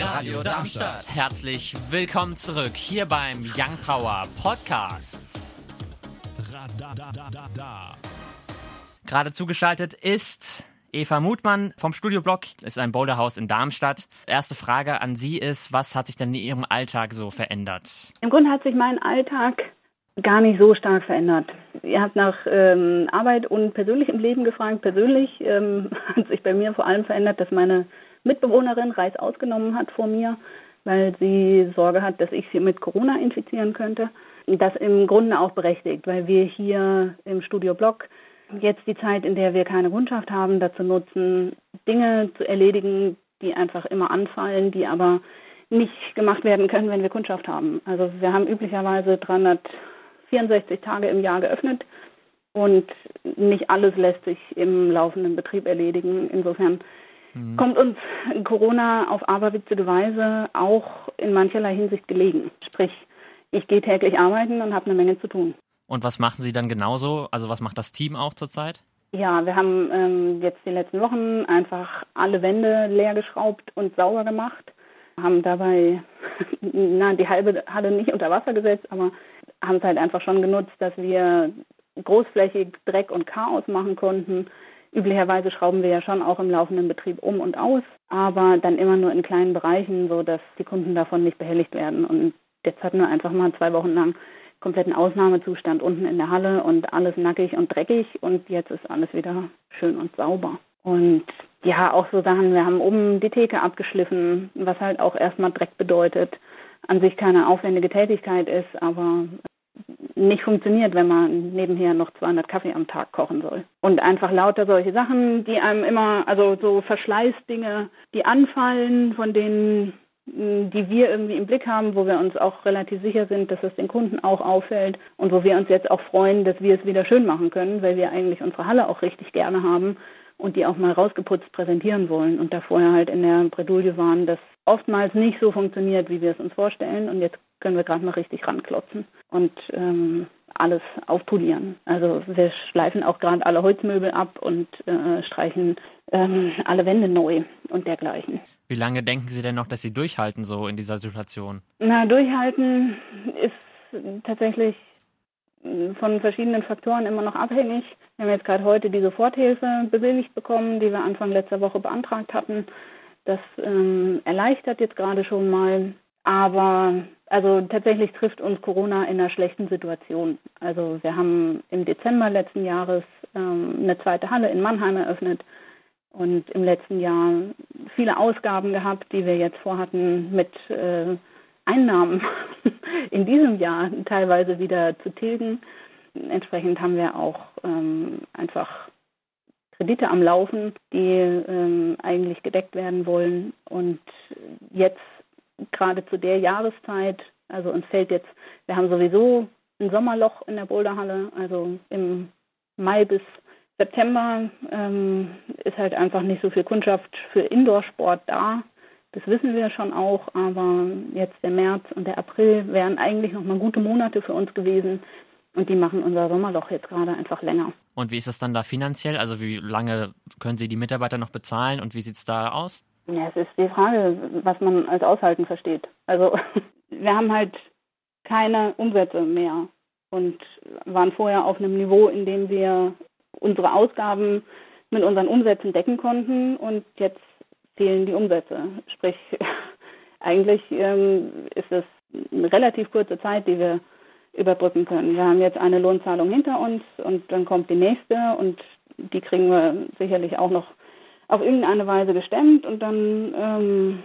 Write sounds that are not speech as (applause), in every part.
Radio Darmstadt. Herzlich willkommen zurück hier beim Young Power Podcast. Gerade zugeschaltet ist Eva Mutmann vom Studioblock, ist ein Boulderhaus in Darmstadt. Erste Frage an Sie ist, was hat sich denn in Ihrem Alltag so verändert? Im Grunde hat sich mein Alltag gar nicht so stark verändert. Ihr habt nach ähm, Arbeit und persönlichem Leben gefragt. Persönlich ähm, (laughs) hat sich bei mir vor allem verändert, dass meine Mitbewohnerin Reis ausgenommen hat vor mir, weil sie Sorge hat, dass ich sie mit Corona infizieren könnte. Das im Grunde auch berechtigt, weil wir hier im Studio Block jetzt die Zeit, in der wir keine Kundschaft haben, dazu nutzen, Dinge zu erledigen, die einfach immer anfallen, die aber nicht gemacht werden können, wenn wir Kundschaft haben. Also wir haben üblicherweise 364 Tage im Jahr geöffnet und nicht alles lässt sich im laufenden Betrieb erledigen. Insofern mhm. kommt uns Corona auf aberwitzige Weise auch in mancherlei Hinsicht gelegen. Sprich, ich gehe täglich arbeiten und habe eine Menge zu tun. Und was machen Sie dann genauso? Also was macht das Team auch zurzeit? Ja, wir haben ähm, jetzt die letzten Wochen einfach alle Wände leer geschraubt und sauber gemacht. Haben dabei (laughs) na, die halbe Halle nicht unter Wasser gesetzt, aber haben es halt einfach schon genutzt, dass wir großflächig Dreck und Chaos machen konnten. Üblicherweise schrauben wir ja schon auch im laufenden Betrieb um und aus, aber dann immer nur in kleinen Bereichen, so dass die Kunden davon nicht behelligt werden. Und jetzt hatten wir einfach mal zwei Wochen lang kompletten Ausnahmezustand unten in der Halle und alles nackig und dreckig und jetzt ist alles wieder schön und sauber. Und ja, auch so Sachen, wir haben oben die Theke abgeschliffen, was halt auch erstmal Dreck bedeutet. An sich keine aufwendige Tätigkeit ist, aber nicht funktioniert, wenn man nebenher noch 200 Kaffee am Tag kochen soll. Und einfach lauter solche Sachen, die einem immer, also so Verschleißdinge, die anfallen, von denen die wir irgendwie im Blick haben, wo wir uns auch relativ sicher sind, dass es den Kunden auch auffällt und wo wir uns jetzt auch freuen, dass wir es wieder schön machen können, weil wir eigentlich unsere Halle auch richtig gerne haben und die auch mal rausgeputzt präsentieren wollen und da vorher halt in der Bredouille waren, dass oftmals nicht so funktioniert, wie wir es uns vorstellen und jetzt können wir gerade mal richtig ranklotzen und ähm, alles aufpolieren. Also wir schleifen auch gerade alle Holzmöbel ab und äh, streichen ähm, alle Wände neu und dergleichen. Wie lange denken Sie denn noch, dass Sie durchhalten so in dieser Situation? Na, durchhalten ist tatsächlich von verschiedenen Faktoren immer noch abhängig. Wir haben jetzt gerade heute die Soforthilfe bewilligt bekommen, die wir Anfang letzter Woche beantragt hatten. Das ähm, erleichtert jetzt gerade schon mal. Aber also tatsächlich trifft uns Corona in einer schlechten Situation. Also wir haben im Dezember letzten Jahres ähm, eine zweite Halle in Mannheim eröffnet und im letzten Jahr viele Ausgaben gehabt, die wir jetzt vorhatten, mit äh, Einnahmen (laughs) in diesem Jahr teilweise wieder zu tilgen. Entsprechend haben wir auch ähm, einfach Kredite am Laufen, die ähm, eigentlich gedeckt werden wollen. Und jetzt gerade zu der Jahreszeit, also uns fällt jetzt, wir haben sowieso ein Sommerloch in der Boulderhalle, also im Mai bis September ähm, ist halt einfach nicht so viel Kundschaft für Indoor-Sport da. Das wissen wir schon auch, aber jetzt der März und der April wären eigentlich noch mal gute Monate für uns gewesen und die machen unser Sommerloch jetzt gerade einfach länger. Und wie ist es dann da finanziell? Also wie lange können Sie die Mitarbeiter noch bezahlen und wie sieht es da aus? Ja, es ist die Frage, was man als Aushalten versteht. Also (laughs) wir haben halt keine Umsätze mehr und waren vorher auf einem Niveau, in dem wir unsere Ausgaben mit unseren Umsätzen decken konnten und jetzt fehlen die Umsätze. Sprich, (laughs) eigentlich ähm, ist es eine relativ kurze Zeit, die wir überbrücken können. Wir haben jetzt eine Lohnzahlung hinter uns und dann kommt die nächste und die kriegen wir sicherlich auch noch auf irgendeine Weise gestemmt und dann ähm,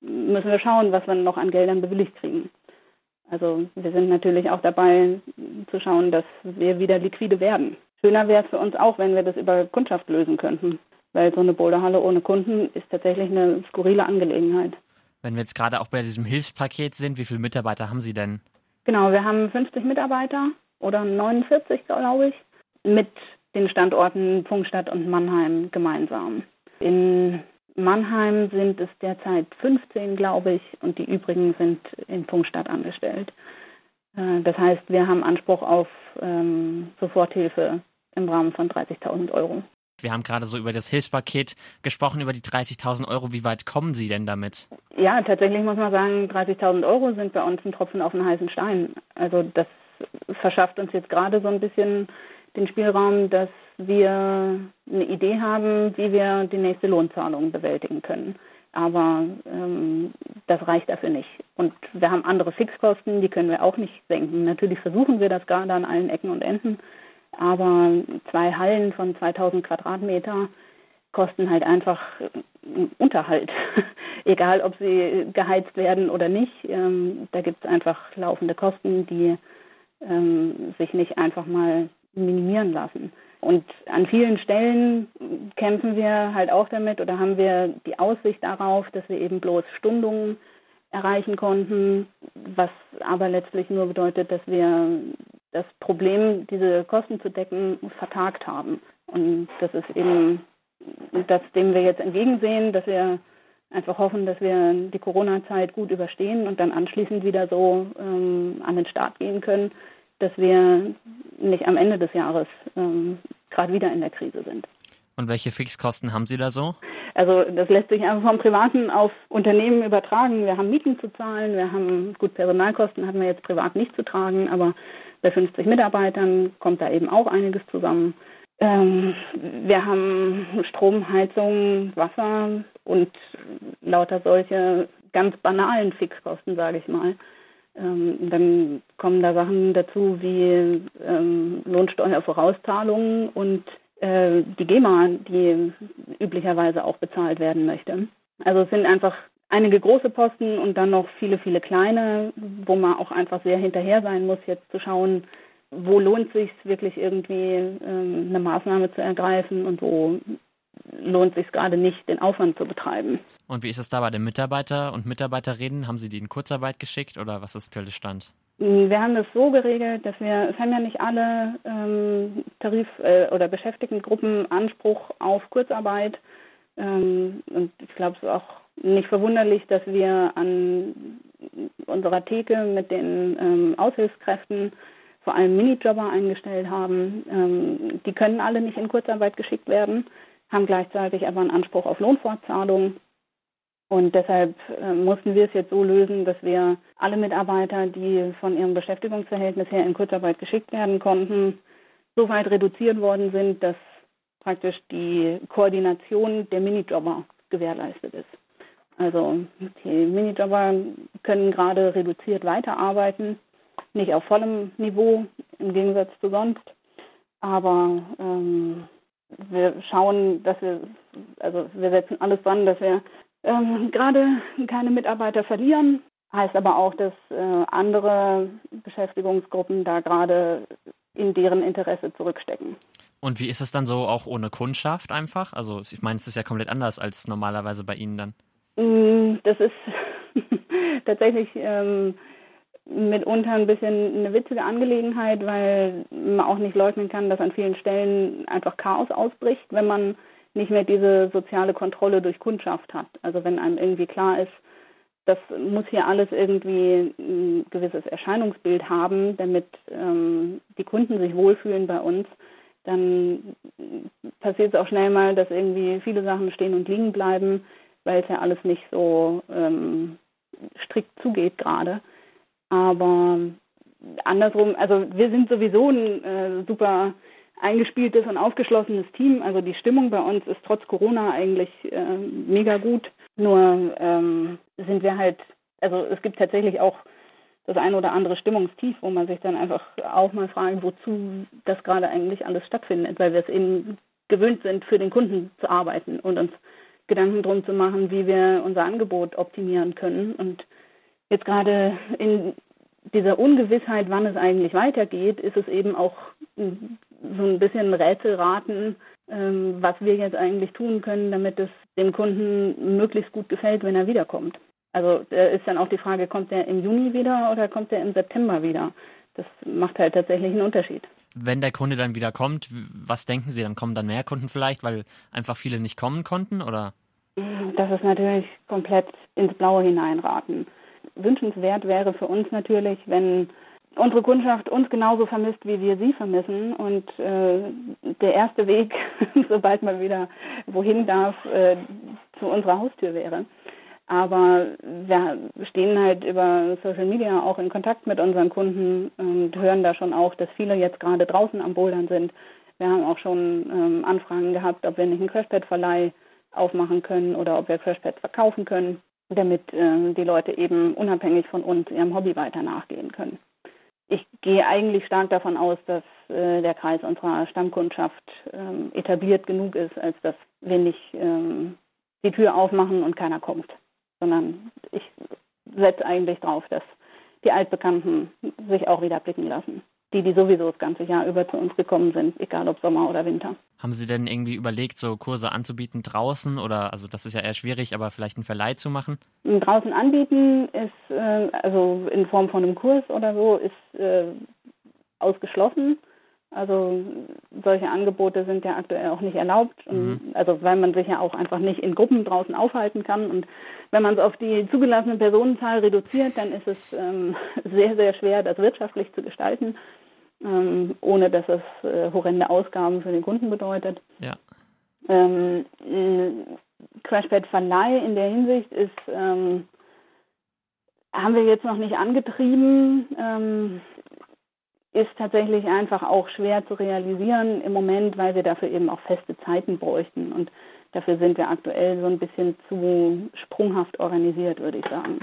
müssen wir schauen, was wir noch an Geldern bewilligt kriegen. Also wir sind natürlich auch dabei zu schauen, dass wir wieder liquide werden. Schöner wäre es für uns auch, wenn wir das über Kundschaft lösen könnten, weil so eine Boulderhalle ohne Kunden ist tatsächlich eine skurrile Angelegenheit. Wenn wir jetzt gerade auch bei diesem Hilfspaket sind, wie viele Mitarbeiter haben Sie denn? Genau, wir haben 50 Mitarbeiter oder 49, glaube ich, mit den Standorten Funkstadt und Mannheim gemeinsam. In Mannheim sind es derzeit 15, glaube ich, und die übrigen sind in Funkstadt angestellt. Äh, das heißt, wir haben Anspruch auf ähm, Soforthilfe im Rahmen von 30.000 Euro. Wir haben gerade so über das Hilfspaket gesprochen, über die 30.000 Euro. Wie weit kommen Sie denn damit? Ja, tatsächlich muss man sagen, 30.000 Euro sind bei uns ein Tropfen auf einen heißen Stein. Also das verschafft uns jetzt gerade so ein bisschen den Spielraum, dass wir eine Idee haben, wie wir die nächste Lohnzahlung bewältigen können. Aber ähm, das reicht dafür nicht. Und wir haben andere Fixkosten, die können wir auch nicht senken. Natürlich versuchen wir das gerade an allen Ecken und Enden. Aber zwei Hallen von 2000 Quadratmeter kosten halt einfach Unterhalt. (laughs) Egal, ob sie geheizt werden oder nicht. Ähm, da gibt es einfach laufende Kosten, die ähm, sich nicht einfach mal minimieren lassen. Und an vielen Stellen kämpfen wir halt auch damit oder haben wir die Aussicht darauf, dass wir eben bloß Stundungen erreichen konnten, was aber letztlich nur bedeutet, dass wir das Problem, diese Kosten zu decken, vertagt haben. Und das ist eben das, dem wir jetzt entgegensehen, dass wir einfach hoffen, dass wir die Corona-Zeit gut überstehen und dann anschließend wieder so ähm, an den Start gehen können, dass wir nicht am Ende des Jahres ähm, gerade wieder in der Krise sind. Und welche Fixkosten haben Sie da so? Also das lässt sich einfach vom Privaten auf Unternehmen übertragen. Wir haben Mieten zu zahlen, wir haben gut Personalkosten hatten wir jetzt privat nicht zu tragen, aber bei 50 Mitarbeitern kommt da eben auch einiges zusammen. Ähm, wir haben Strom, Heizung, Wasser und lauter solche ganz banalen Fixkosten, sage ich mal. Ähm, dann kommen da Sachen dazu wie ähm, Lohnsteuervorauszahlungen und äh, die GEMA, die üblicherweise auch bezahlt werden möchte. Also es sind einfach einige große Posten und dann noch viele, viele kleine, wo man auch einfach sehr hinterher sein muss, jetzt zu schauen, wo lohnt sich wirklich irgendwie ähm, eine Maßnahme zu ergreifen und wo lohnt sich gerade nicht, den Aufwand zu betreiben. Und wie ist es da bei den Mitarbeiter und Mitarbeiterinnen? Haben Sie die in Kurzarbeit geschickt oder was ist der Stand? Wir haben das so geregelt, dass wir, es haben ja nicht alle ähm, Tarif- äh, oder Beschäftigtengruppen Anspruch auf Kurzarbeit. Ähm, und ich glaube, es ist auch nicht verwunderlich, dass wir an unserer Theke mit den ähm, Aushilfskräften vor allem Minijobber eingestellt haben. Ähm, die können alle nicht in Kurzarbeit geschickt werden haben gleichzeitig aber einen Anspruch auf Lohnfortzahlung. Und deshalb äh, mussten wir es jetzt so lösen, dass wir alle Mitarbeiter, die von ihrem Beschäftigungsverhältnis her in Kurzarbeit geschickt werden konnten, so weit reduziert worden sind, dass praktisch die Koordination der Minijobber gewährleistet ist. Also die Minijobber können gerade reduziert weiterarbeiten, nicht auf vollem Niveau im Gegensatz zu sonst, aber ähm, wir schauen, dass wir, also wir setzen alles dran, dass wir ähm, gerade keine Mitarbeiter verlieren. Heißt aber auch, dass äh, andere Beschäftigungsgruppen da gerade in deren Interesse zurückstecken. Und wie ist es dann so auch ohne Kundschaft einfach? Also ich meine, es ist ja komplett anders als normalerweise bei Ihnen dann. Mm, das ist (laughs) tatsächlich ähm, mitunter ein bisschen eine witzige Angelegenheit, weil man auch nicht leugnen kann, dass an vielen Stellen einfach Chaos ausbricht, wenn man nicht mehr diese soziale Kontrolle durch Kundschaft hat. Also wenn einem irgendwie klar ist, das muss hier alles irgendwie ein gewisses Erscheinungsbild haben, damit ähm, die Kunden sich wohlfühlen bei uns, dann passiert es auch schnell mal, dass irgendwie viele Sachen stehen und liegen bleiben, weil es ja alles nicht so ähm, strikt zugeht gerade. Aber andersrum, also wir sind sowieso ein äh, super eingespieltes und aufgeschlossenes Team. Also die Stimmung bei uns ist trotz Corona eigentlich äh, mega gut. Nur ähm, sind wir halt, also es gibt tatsächlich auch das ein oder andere Stimmungstief, wo man sich dann einfach auch mal fragt, wozu das gerade eigentlich alles stattfindet, weil wir es eben gewöhnt sind, für den Kunden zu arbeiten und uns Gedanken drum zu machen, wie wir unser Angebot optimieren können. Und jetzt gerade in dieser Ungewissheit, wann es eigentlich weitergeht, ist es eben auch so ein bisschen Rätselraten, ähm, was wir jetzt eigentlich tun können, damit es dem Kunden möglichst gut gefällt, wenn er wiederkommt. Also ist dann auch die Frage, kommt er im Juni wieder oder kommt er im September wieder? Das macht halt tatsächlich einen Unterschied. Wenn der Kunde dann wieder kommt, was denken Sie, dann kommen dann mehr Kunden vielleicht, weil einfach viele nicht kommen konnten oder? Das ist natürlich komplett ins Blaue hineinraten wünschenswert wäre für uns natürlich, wenn unsere Kundschaft uns genauso vermisst, wie wir sie vermissen. Und äh, der erste Weg, (laughs) sobald man wieder wohin darf, äh, zu unserer Haustür wäre. Aber wir stehen halt über Social Media auch in Kontakt mit unseren Kunden und hören da schon auch, dass viele jetzt gerade draußen am Bouldern sind. Wir haben auch schon ähm, Anfragen gehabt, ob wir nicht einen Crashpad-Verleih aufmachen können oder ob wir Crashpads verkaufen können, damit äh, die Leute eben unabhängig von uns ihrem Hobby weiter nachgehen können. Ich gehe eigentlich stark davon aus, dass äh, der Kreis unserer Stammkundschaft ähm, etabliert genug ist, als dass wir nicht ähm, die Tür aufmachen und keiner kommt sondern ich setze eigentlich darauf, dass die Altbekannten sich auch wieder blicken lassen. Die, die sowieso das ganze Jahr über zu uns gekommen sind, egal ob Sommer oder Winter. Haben Sie denn irgendwie überlegt, so Kurse anzubieten draußen oder, also das ist ja eher schwierig, aber vielleicht einen Verleih zu machen? Draußen anbieten ist, äh, also in Form von einem Kurs oder so, ist äh, ausgeschlossen. Also solche Angebote sind ja aktuell auch nicht erlaubt. Mhm. Also weil man sich ja auch einfach nicht in Gruppen draußen aufhalten kann. Und wenn man es auf die zugelassene Personenzahl reduziert, dann ist es ähm, (laughs) sehr, sehr schwer, das wirtschaftlich zu gestalten, ähm, ohne dass es äh, horrende Ausgaben für den Kunden bedeutet. Ja. Ähm, Crashpad Verleih in der Hinsicht ist ähm, haben wir jetzt noch nicht angetrieben. Ähm, ist tatsächlich einfach auch schwer zu realisieren im Moment, weil wir dafür eben auch feste Zeiten bräuchten. Und dafür sind wir aktuell so ein bisschen zu sprunghaft organisiert, würde ich sagen.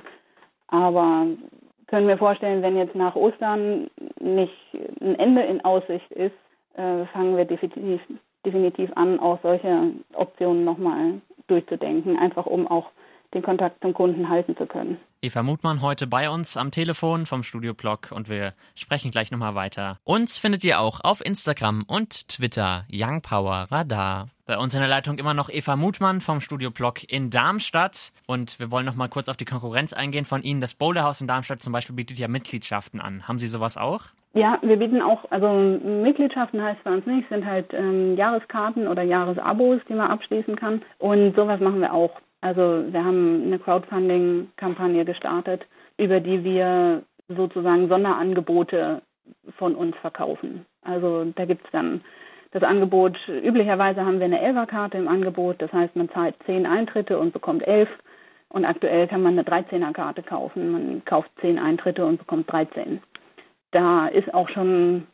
Aber können wir vorstellen, wenn jetzt nach Ostern nicht ein Ende in Aussicht ist, äh, fangen wir definitiv, definitiv an, auch solche Optionen nochmal durchzudenken, einfach um auch den Kontakt zum Kunden halten zu können. Eva Mutmann heute bei uns am Telefon vom Studio Blog und wir sprechen gleich nochmal weiter. Uns findet ihr auch auf Instagram und Twitter Young Power Radar. Bei uns in der Leitung immer noch Eva Mutmann vom Studio Blog in Darmstadt und wir wollen nochmal kurz auf die Konkurrenz eingehen von Ihnen. Das Boulderhaus in Darmstadt zum Beispiel bietet ja Mitgliedschaften an. Haben Sie sowas auch? Ja, wir bieten auch, also Mitgliedschaften heißt bei uns nicht, sind halt ähm, Jahreskarten oder Jahresabos, die man abschließen kann. Und sowas machen wir auch. Also wir haben eine Crowdfunding-Kampagne gestartet, über die wir sozusagen Sonderangebote von uns verkaufen. Also da gibt es dann das Angebot, üblicherweise haben wir eine Elferkarte im Angebot, das heißt man zahlt zehn Eintritte und bekommt elf. Und aktuell kann man eine 13er-Karte kaufen. Man kauft zehn Eintritte und bekommt 13. Da ist auch schon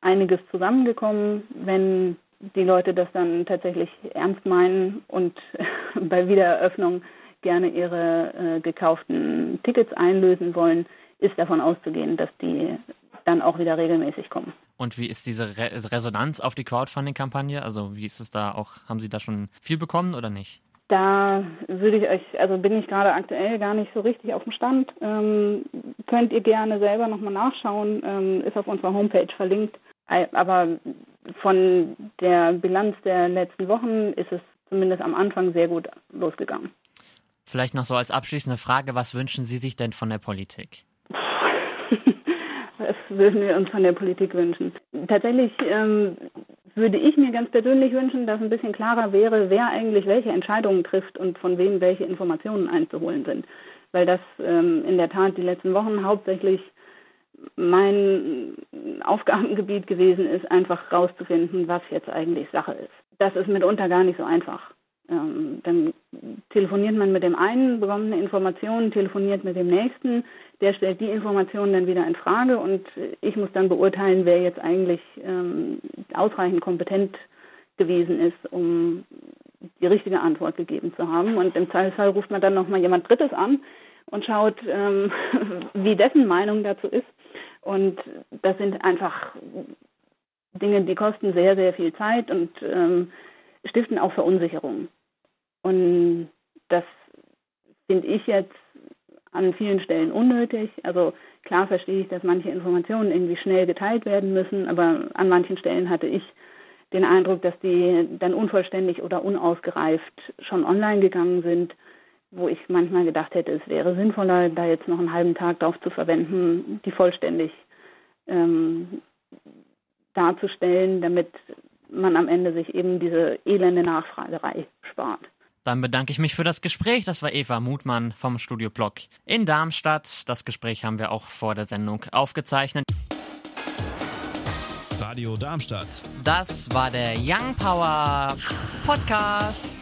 einiges zusammengekommen. Wenn die Leute das dann tatsächlich ernst meinen und (laughs) bei Wiedereröffnung gerne ihre äh, gekauften Tickets einlösen wollen, ist davon auszugehen, dass die dann auch wieder regelmäßig kommen. Und wie ist diese Re Resonanz auf die Crowdfunding-Kampagne? Also wie ist es da auch, haben Sie da schon viel bekommen oder nicht? Da würde ich euch, also bin ich gerade aktuell gar nicht so richtig auf dem Stand. Ähm, könnt ihr gerne selber nochmal nachschauen, ähm, ist auf unserer Homepage verlinkt. Aber von der Bilanz der letzten Wochen ist es zumindest am Anfang sehr gut losgegangen. Vielleicht noch so als abschließende Frage, was wünschen Sie sich denn von der Politik? was würden wir uns von der Politik wünschen? Tatsächlich ähm, würde ich mir ganz persönlich wünschen, dass ein bisschen klarer wäre, wer eigentlich welche Entscheidungen trifft und von wem welche Informationen einzuholen sind. Weil das ähm, in der Tat die letzten Wochen hauptsächlich mein Aufgabengebiet gewesen ist, einfach rauszufinden, was jetzt eigentlich Sache ist. Das ist mitunter gar nicht so einfach. Ähm, dann telefoniert man mit dem einen, bekommt eine Information, telefoniert mit dem nächsten, der stellt die Informationen dann wieder in Frage und ich muss dann beurteilen, wer jetzt eigentlich ähm, ausreichend kompetent gewesen ist, um die richtige Antwort gegeben zu haben. Und im Zweifelsfall ruft man dann nochmal jemand Drittes an und schaut, ähm, (laughs) wie dessen Meinung dazu ist. Und das sind einfach Dinge, die kosten sehr, sehr viel Zeit und ähm, stiften auch Verunsicherung. Und das finde ich jetzt an vielen Stellen unnötig. Also klar verstehe ich, dass manche Informationen irgendwie schnell geteilt werden müssen, aber an manchen Stellen hatte ich den Eindruck, dass die dann unvollständig oder unausgereift schon online gegangen sind, wo ich manchmal gedacht hätte, es wäre sinnvoller, da jetzt noch einen halben Tag drauf zu verwenden, die vollständig ähm, darzustellen, damit man am Ende sich eben diese elende Nachfragerei spart. Dann bedanke ich mich für das Gespräch. Das war Eva Mutmann vom Studio Blog in Darmstadt. Das Gespräch haben wir auch vor der Sendung aufgezeichnet. Radio Darmstadt. Das war der Young Power Podcast.